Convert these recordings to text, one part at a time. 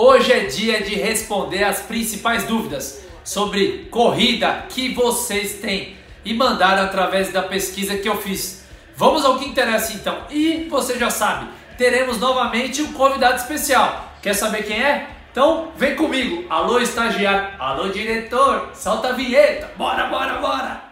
Hoje é dia de responder as principais dúvidas sobre corrida que vocês têm e mandaram através da pesquisa que eu fiz. Vamos ao que interessa então. E você já sabe, teremos novamente um convidado especial. Quer saber quem é? Então vem comigo. Alô estagiário, alô diretor, solta a vinheta. Bora, bora, bora.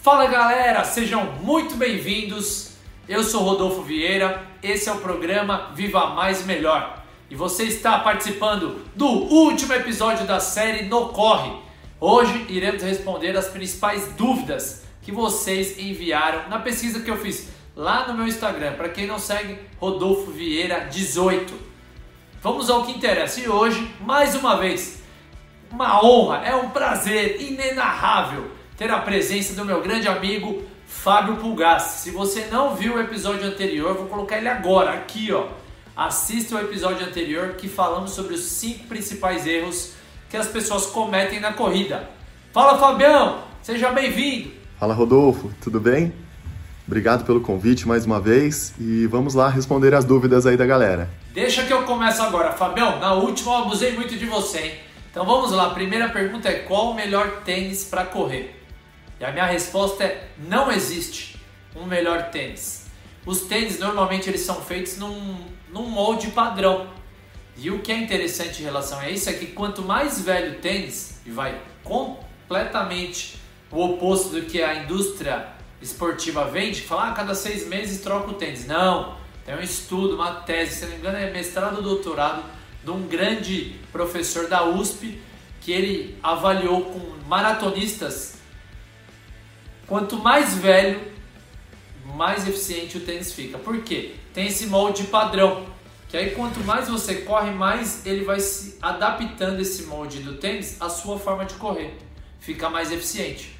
Fala galera, sejam muito bem-vindos. Eu sou Rodolfo Vieira, esse é o programa Viva Mais Melhor e você está participando do último episódio da série No Corre. Hoje iremos responder as principais dúvidas que vocês enviaram na pesquisa que eu fiz lá no meu Instagram. Para quem não segue, Rodolfo Vieira 18. Vamos ao que interessa. E hoje, mais uma vez, uma honra, é um prazer inenarrável ter a presença do meu grande amigo Fábio Pulgassi. Se você não viu o episódio anterior, vou colocar ele agora, aqui ó. Assista o episódio anterior que falamos sobre os cinco principais erros que as pessoas cometem na corrida. Fala Fabião, seja bem-vindo. Fala Rodolfo, tudo bem? Obrigado pelo convite mais uma vez e vamos lá responder as dúvidas aí da galera. Deixa que eu começo agora, Fabião. Na última eu abusei muito de você, hein? Então vamos lá. A primeira pergunta é qual o melhor tênis para correr? E a minha resposta é: não existe um melhor tênis. Os tênis normalmente eles são feitos num, num molde padrão. E o que é interessante em relação a isso é que quanto mais velho o tênis, e vai completamente o oposto do que a indústria esportiva vende, fala ah, cada seis meses troca o tênis. Não, tem um estudo, uma tese, se não me engano é mestrado ou doutorado, de um grande professor da USP, que ele avaliou com maratonistas Quanto mais velho, mais eficiente o tênis fica. Por quê? Tem esse molde padrão. Que aí quanto mais você corre, mais ele vai se adaptando esse molde do tênis à sua forma de correr. Fica mais eficiente.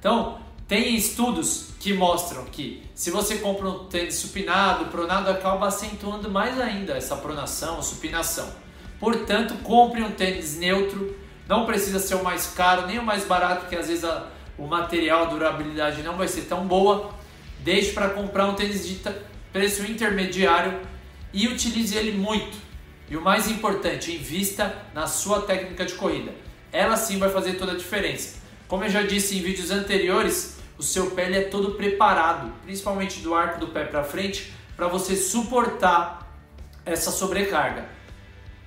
Então, tem estudos que mostram que se você compra um tênis supinado, pronado, acaba acentuando mais ainda essa pronação, supinação. Portanto, compre um tênis neutro. Não precisa ser o mais caro, nem o mais barato, que às vezes a, o material, a durabilidade não vai ser tão boa, deixe para comprar um tênis de preço intermediário e utilize ele muito. E o mais importante, invista na sua técnica de corrida. Ela sim vai fazer toda a diferença. Como eu já disse em vídeos anteriores, o seu pé é todo preparado, principalmente do arco do pé para frente, para você suportar essa sobrecarga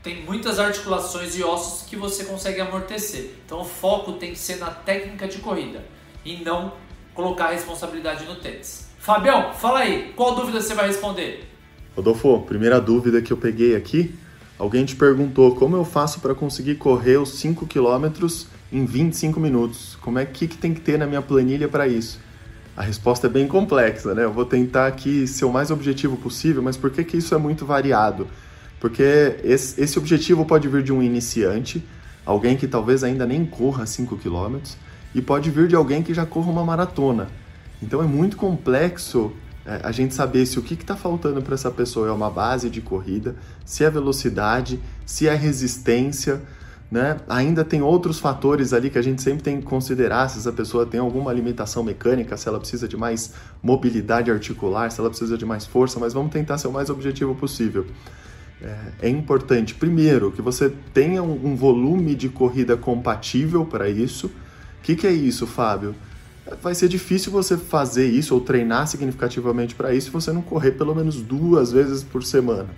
tem muitas articulações e ossos que você consegue amortecer. Então o foco tem que ser na técnica de corrida e não colocar a responsabilidade no tênis. Fabião, fala aí, qual dúvida você vai responder? Rodolfo, primeira dúvida que eu peguei aqui, alguém te perguntou como eu faço para conseguir correr os 5 km em 25 minutos. Como é que, que tem que ter na minha planilha para isso? A resposta é bem complexa, né? Eu vou tentar aqui ser o mais objetivo possível, mas por que, que isso é muito variado? Porque esse, esse objetivo pode vir de um iniciante, alguém que talvez ainda nem corra 5 km, e pode vir de alguém que já corra uma maratona. Então é muito complexo é, a gente saber se o que está faltando para essa pessoa é uma base de corrida, se é velocidade, se é resistência. Né? Ainda tem outros fatores ali que a gente sempre tem que considerar se essa pessoa tem alguma limitação mecânica, se ela precisa de mais mobilidade articular, se ela precisa de mais força, mas vamos tentar ser o mais objetivo possível é, é importante, primeiro, que você tenha um, um volume de corrida compatível para isso. O que, que é isso, Fábio? Vai ser difícil você fazer isso ou treinar significativamente para isso se você não correr pelo menos duas vezes por semana.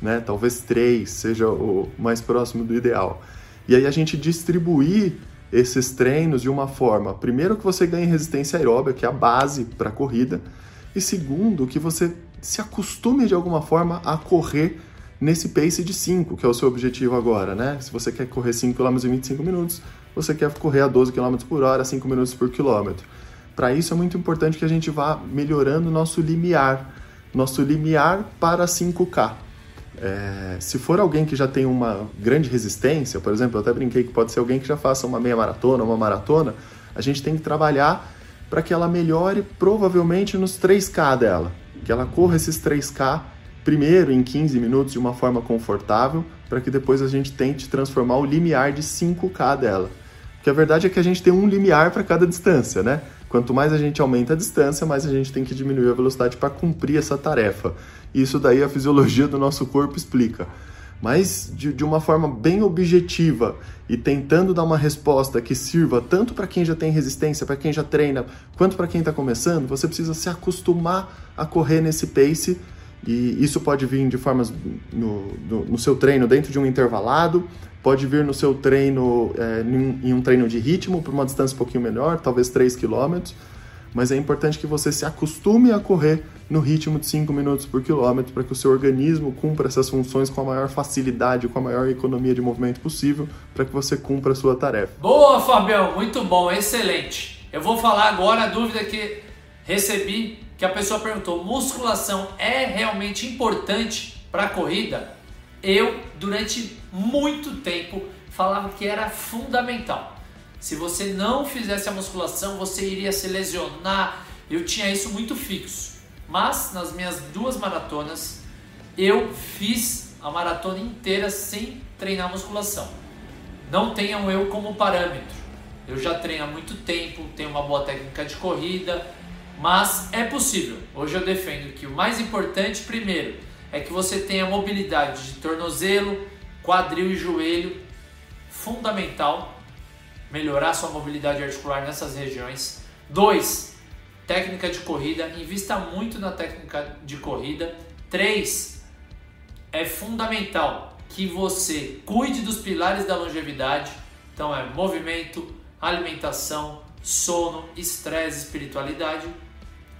Né? Talvez três seja o mais próximo do ideal. E aí a gente distribuir esses treinos de uma forma, primeiro que você ganhe resistência aeróbica, que é a base para a corrida, e segundo que você se acostume de alguma forma a correr nesse pace de 5, que é o seu objetivo agora, né? Se você quer correr 5 km em 25 minutos, você quer correr a 12 km por hora, 5 minutos por quilômetro. Para isso é muito importante que a gente vá melhorando nosso limiar, nosso limiar para 5K. É, se for alguém que já tem uma grande resistência, por exemplo, eu até brinquei que pode ser alguém que já faça uma meia maratona, uma maratona, a gente tem que trabalhar para que ela melhore provavelmente nos 3K dela, que ela corra esses 3K primeiro em 15 minutos de uma forma confortável, para que depois a gente tente transformar o limiar de 5K dela. Porque a verdade é que a gente tem um limiar para cada distância, né? Quanto mais a gente aumenta a distância, mais a gente tem que diminuir a velocidade para cumprir essa tarefa. Isso daí a fisiologia do nosso corpo explica. Mas de, de uma forma bem objetiva e tentando dar uma resposta que sirva tanto para quem já tem resistência, para quem já treina, quanto para quem está começando, você precisa se acostumar a correr nesse pace e isso pode vir de formas no, no, no seu treino dentro de um intervalado, pode vir no seu treino, é, em um treino de ritmo, por uma distância um pouquinho menor, talvez 3 km, mas é importante que você se acostume a correr no ritmo de 5 minutos por quilômetro para que o seu organismo cumpra essas funções com a maior facilidade, com a maior economia de movimento possível, para que você cumpra a sua tarefa. Boa, Fabião, muito bom, excelente. Eu vou falar agora a dúvida que recebi, que a pessoa perguntou: musculação é realmente importante para a corrida? Eu, durante muito tempo, falava que era fundamental. Se você não fizesse a musculação, você iria se lesionar. Eu tinha isso muito fixo. Mas nas minhas duas maratonas, eu fiz a maratona inteira sem treinar musculação. Não tenham eu como parâmetro. Eu já treino há muito tempo, tenho uma boa técnica de corrida, mas é possível. Hoje eu defendo que o mais importante, primeiro, é que você tenha mobilidade de tornozelo, quadril e joelho, fundamental, melhorar sua mobilidade articular nessas regiões. Dois, técnica de corrida, invista muito na técnica de corrida. Três, é fundamental que você cuide dos pilares da longevidade, então é movimento, alimentação, sono, estresse, espiritualidade.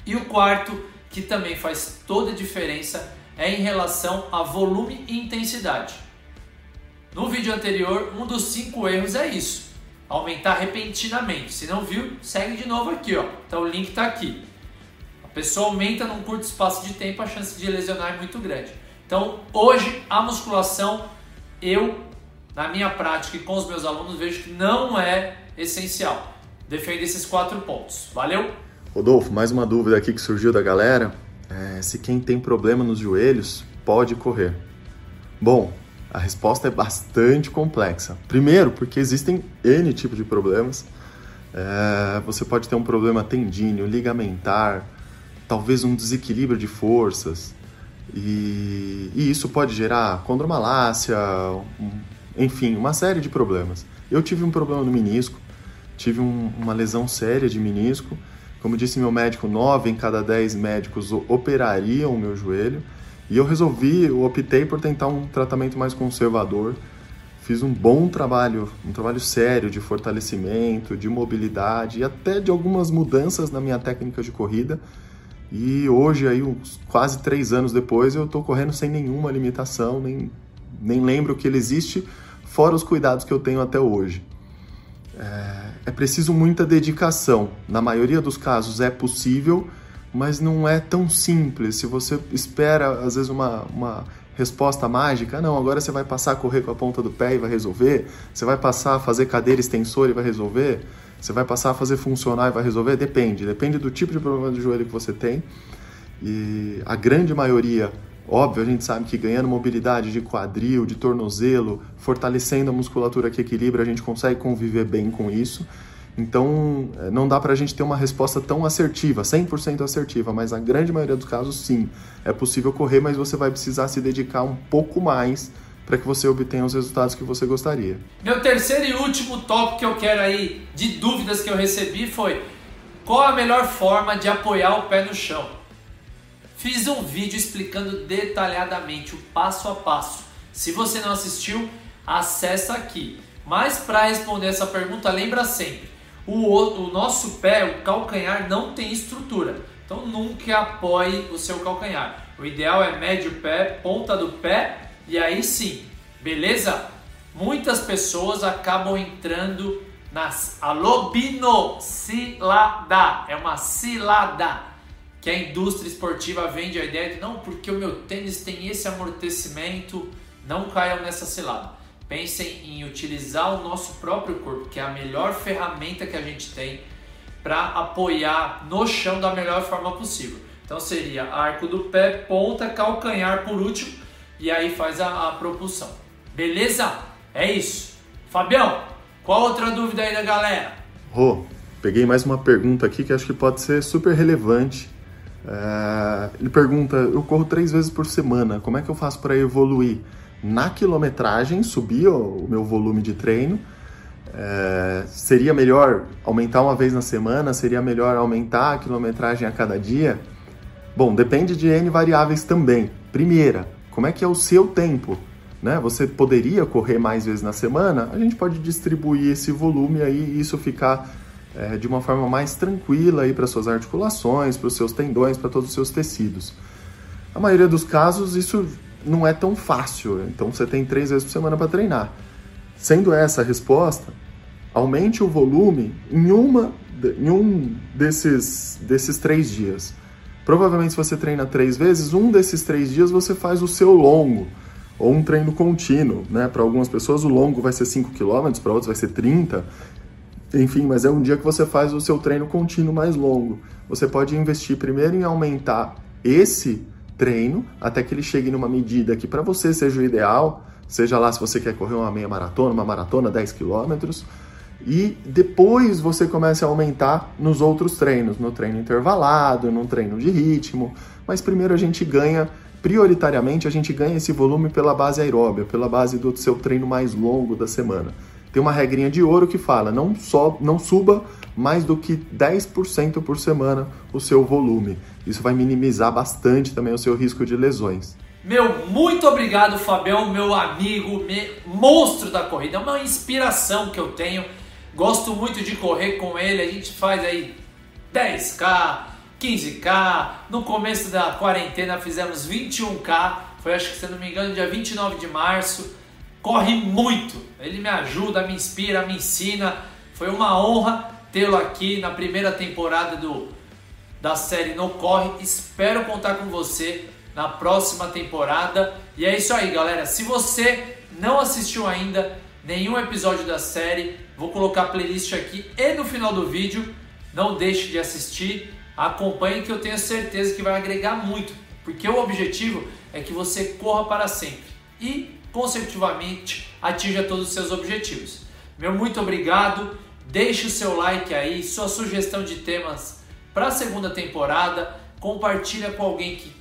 E o quarto, que também faz toda a diferença, é em relação a volume e intensidade. No vídeo anterior, um dos cinco erros é isso: aumentar repentinamente. Se não viu, segue de novo aqui, ó. Então o link está aqui. A pessoa aumenta num curto espaço de tempo, a chance de lesionar é muito grande. Então hoje a musculação, eu na minha prática e com os meus alunos vejo que não é essencial. Defendo esses quatro pontos. Valeu? Rodolfo, mais uma dúvida aqui que surgiu da galera é, se quem tem problema nos joelhos pode correr. Bom, a resposta é bastante complexa. Primeiro, porque existem N tipos de problemas. É, você pode ter um problema tendíneo, ligamentar, talvez um desequilíbrio de forças, e, e isso pode gerar condromalácia, um, enfim, uma série de problemas. Eu tive um problema no menisco, tive um, uma lesão séria de menisco, como disse meu médico, 9 em cada 10 médicos operariam o meu joelho. E eu resolvi, eu optei por tentar um tratamento mais conservador. Fiz um bom trabalho, um trabalho sério de fortalecimento, de mobilidade e até de algumas mudanças na minha técnica de corrida. E hoje, aí, uns quase três anos depois, eu estou correndo sem nenhuma limitação, nem, nem lembro que ele existe, fora os cuidados que eu tenho até hoje. É, é preciso muita dedicação. Na maioria dos casos é possível, mas não é tão simples. Se você espera, às vezes, uma, uma resposta mágica, não, agora você vai passar a correr com a ponta do pé e vai resolver, você vai passar a fazer cadeira extensora e vai resolver, você vai passar a fazer funcionar e vai resolver, depende, depende do tipo de problema de joelho que você tem. E a grande maioria Óbvio, a gente sabe que ganhando mobilidade de quadril, de tornozelo, fortalecendo a musculatura que equilibra, a gente consegue conviver bem com isso. Então, eh, não dá para a gente ter uma resposta tão assertiva, 100% assertiva, mas na grande maioria dos casos, sim. É possível correr, mas você vai precisar se dedicar um pouco mais para que você obtenha os resultados que você gostaria. Meu terceiro e último tópico que eu quero aí, de dúvidas que eu recebi, foi qual a melhor forma de apoiar o pé no chão? Fiz um vídeo explicando detalhadamente o passo a passo. Se você não assistiu, acessa aqui. Mas para responder essa pergunta, lembra sempre: o, o nosso pé, o calcanhar, não tem estrutura. Então nunca apoie o seu calcanhar. O ideal é médio pé, ponta do pé e aí sim, beleza? Muitas pessoas acabam entrando nas alobino cilada, é uma cilada que a indústria esportiva vende a ideia de não, porque o meu tênis tem esse amortecimento, não caiam nessa cilada. Pensem em utilizar o nosso próprio corpo, que é a melhor ferramenta que a gente tem para apoiar no chão da melhor forma possível. Então seria arco do pé, ponta, calcanhar por último, e aí faz a, a propulsão. Beleza? É isso. Fabião, qual outra dúvida aí da galera? Rô, Peguei mais uma pergunta aqui que acho que pode ser super relevante. É, ele pergunta: eu corro três vezes por semana, como é que eu faço para evoluir? Na quilometragem, subir o meu volume de treino. É, seria melhor aumentar uma vez na semana? Seria melhor aumentar a quilometragem a cada dia? Bom, depende de N variáveis também. Primeira, como é que é o seu tempo? Né? Você poderia correr mais vezes na semana? A gente pode distribuir esse volume aí e isso ficar é, de uma forma mais tranquila para suas articulações, para os seus tendões, para todos os seus tecidos. A maioria dos casos isso não é tão fácil, então você tem três vezes por semana para treinar. Sendo essa a resposta, aumente o volume em, uma, em um desses, desses três dias. Provavelmente, se você treina três vezes, um desses três dias você faz o seu longo ou um treino contínuo. Né? Para algumas pessoas, o longo vai ser 5 km, para outros vai ser 30 enfim, mas é um dia que você faz o seu treino contínuo mais longo. Você pode investir primeiro em aumentar esse treino até que ele chegue numa medida que para você seja o ideal, seja lá se você quer correr uma meia maratona, uma maratona, 10 quilômetros, e depois você comece a aumentar nos outros treinos, no treino intervalado, no treino de ritmo, mas primeiro a gente ganha, prioritariamente a gente ganha esse volume pela base aeróbia, pela base do seu treino mais longo da semana tem uma regrinha de ouro que fala: não, só, não suba mais do que 10% por semana o seu volume. Isso vai minimizar bastante também o seu risco de lesões. Meu, muito obrigado, Fabião, meu amigo, me... monstro da corrida. É uma inspiração que eu tenho. Gosto muito de correr com ele. A gente faz aí 10K, 15K. No começo da quarentena fizemos 21K. Foi, acho que se não me engano, dia 29 de março corre muito. Ele me ajuda, me inspira, me ensina. Foi uma honra tê-lo aqui na primeira temporada do, da série No Corre. Espero contar com você na próxima temporada. E é isso aí, galera. Se você não assistiu ainda nenhum episódio da série, vou colocar a playlist aqui e no final do vídeo. Não deixe de assistir. Acompanhe que eu tenho certeza que vai agregar muito, porque o objetivo é que você corra para sempre. E consecutivamente atinja todos os seus objetivos. Meu muito obrigado. Deixe o seu like aí, sua sugestão de temas para a segunda temporada. Compartilha com alguém que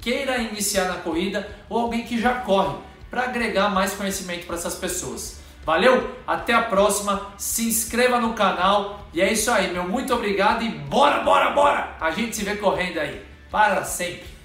queira iniciar na corrida ou alguém que já corre para agregar mais conhecimento para essas pessoas. Valeu? Até a próxima. Se inscreva no canal. E é isso aí, meu muito obrigado e bora, bora, bora! A gente se vê correndo aí. Para sempre.